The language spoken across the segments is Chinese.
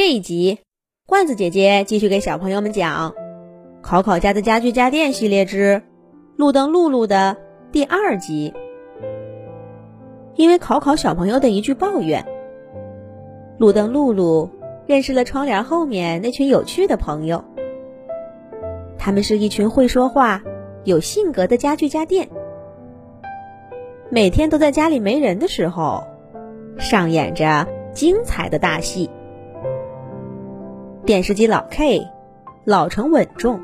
这一集，罐子姐姐继续给小朋友们讲《考考家的家具家电系列之路灯露露》的第二集。因为考考小朋友的一句抱怨，路灯露露认识了窗帘后面那群有趣的朋友。他们是一群会说话、有性格的家具家电，每天都在家里没人的时候上演着精彩的大戏。电视机老 K，老成稳重；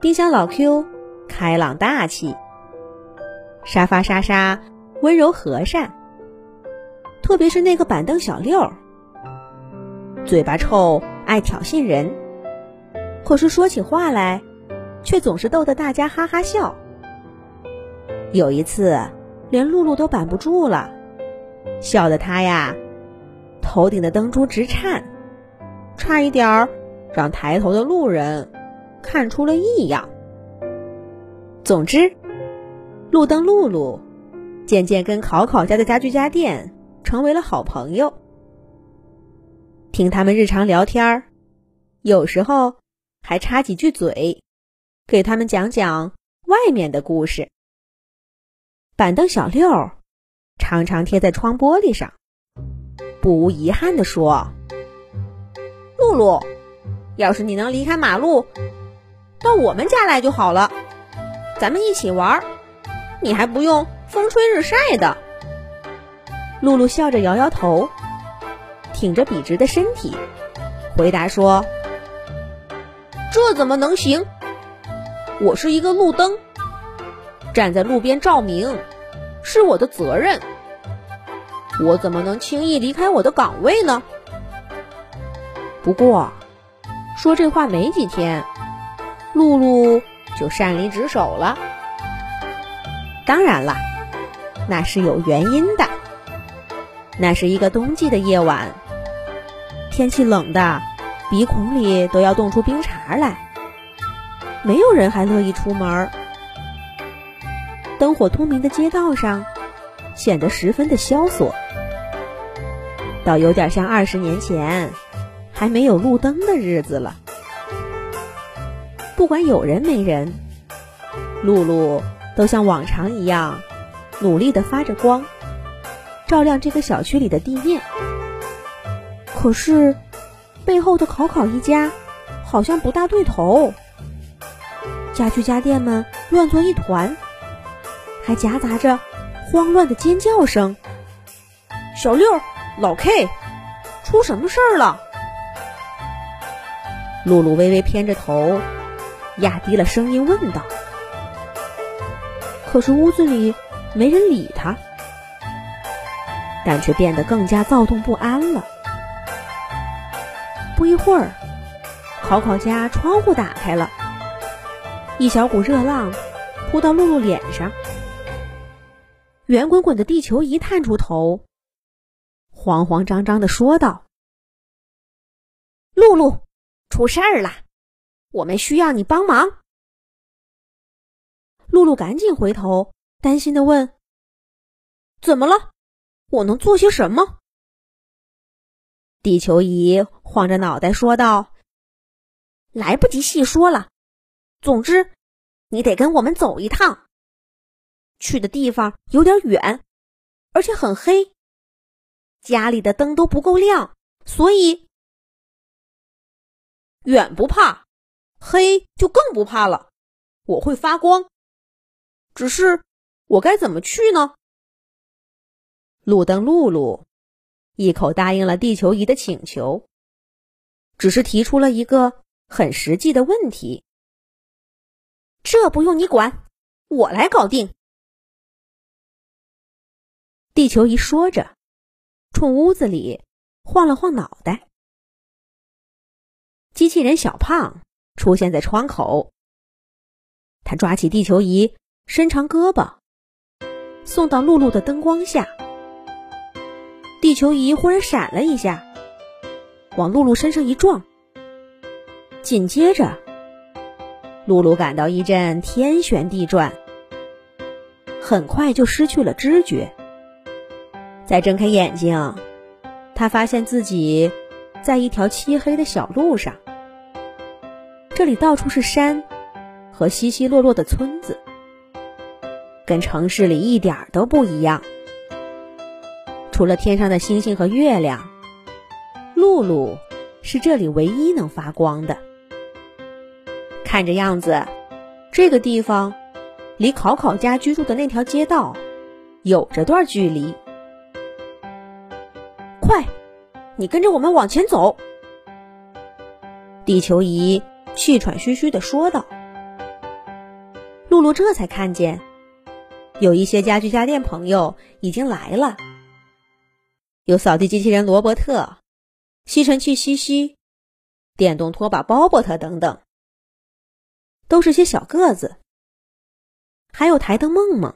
冰箱老 Q，开朗大气；沙发莎莎，温柔和善。特别是那个板凳小六，嘴巴臭，爱挑衅人，可是说起话来，却总是逗得大家哈哈笑。有一次，连露露都板不住了，笑得他呀，头顶的灯珠直颤。差一点儿让抬头的路人看出了异样。总之，路灯露露渐渐跟考考家的家具家电成为了好朋友。听他们日常聊天儿，有时候还插几句嘴，给他们讲讲外面的故事。板凳小六常常贴在窗玻璃上，不无遗憾地说。露露，要是你能离开马路，到我们家来就好了，咱们一起玩，你还不用风吹日晒的。露露笑着摇摇头，挺着笔直的身体，回答说：“这怎么能行？我是一个路灯，站在路边照明是我的责任，我怎么能轻易离开我的岗位呢？”不过，说这话没几天，露露就擅离职守了。当然了，那是有原因的。那是一个冬季的夜晚，天气冷的，鼻孔里都要冻出冰碴来，没有人还乐意出门。灯火通明的街道上，显得十分的萧索，倒有点像二十年前。还没有路灯的日子了。不管有人没人，露露都像往常一样努力的发着光，照亮这个小区里的地面。可是，背后的考考一家好像不大对头，家具家电们乱作一团，还夹杂着慌乱的尖叫声。小六，老 K，出什么事儿了？露露微微偏着头，压低了声音问道：“可是屋子里没人理他，但却变得更加躁动不安了。”不一会儿，考考家窗户打开了，一小股热浪扑到露露脸上，圆滚滚的地球仪探出头，慌慌张张的说道：“露露。”出事儿了，我们需要你帮忙。露露赶紧回头，担心的问：“怎么了？我能做些什么？”地球仪晃着脑袋说道：“来不及细说了，总之，你得跟我们走一趟。去的地方有点远，而且很黑，家里的灯都不够亮，所以。”远不怕，黑就更不怕了。我会发光，只是我该怎么去呢？路灯露露一口答应了地球仪的请求，只是提出了一个很实际的问题：这不用你管，我来搞定。地球仪说着，冲屋子里晃了晃脑袋。机器人小胖出现在窗口，他抓起地球仪，伸长胳膊，送到露露的灯光下。地球仪忽然闪了一下，往露露身上一撞，紧接着，露露感到一阵天旋地转，很快就失去了知觉。再睁开眼睛，他发现自己在一条漆黑的小路上，这里到处是山和稀稀落落的村子，跟城市里一点都不一样。除了天上的星星和月亮，露露是这里唯一能发光的。看这样子，这个地方离考考家居住的那条街道有着段距离。快，你跟着我们往前走。地球仪气喘吁吁地说道。露露这才看见，有一些家居家电朋友已经来了。有扫地机器人罗伯特、吸尘器西西、电动拖把鲍伯特等等，都是些小个子。还有台灯梦梦，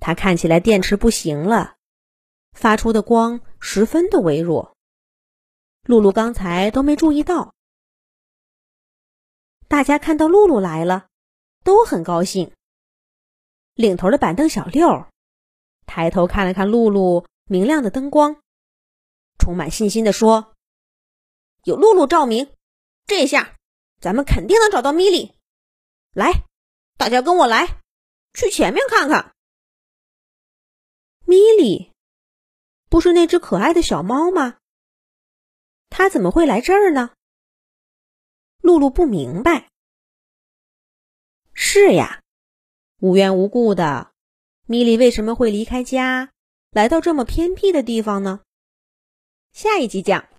它看起来电池不行了，发出的光十分的微弱。露露刚才都没注意到。大家看到露露来了，都很高兴。领头的板凳小六抬头看了看露露。明亮的灯光，充满信心地说：“有露露照明，这下咱们肯定能找到米莉。来，大家跟我来，去前面看看。米莉，不是那只可爱的小猫吗？它怎么会来这儿呢？”露露不明白。是呀，无缘无故的，米莉为什么会离开家？来到这么偏僻的地方呢？下一集讲。